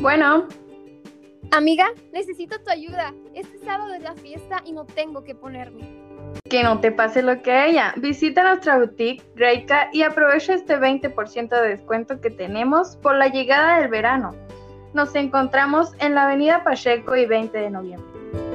Bueno, Amiga, necesito tu ayuda. Este sábado es la fiesta y no tengo que ponerme. que no te pase lo que a ella. Visita nuestra boutique Reika, y aprovecha este 20% de descuento que tenemos por la llegada del verano. Nos encontramos en la avenida Pacheco y 20 de noviembre.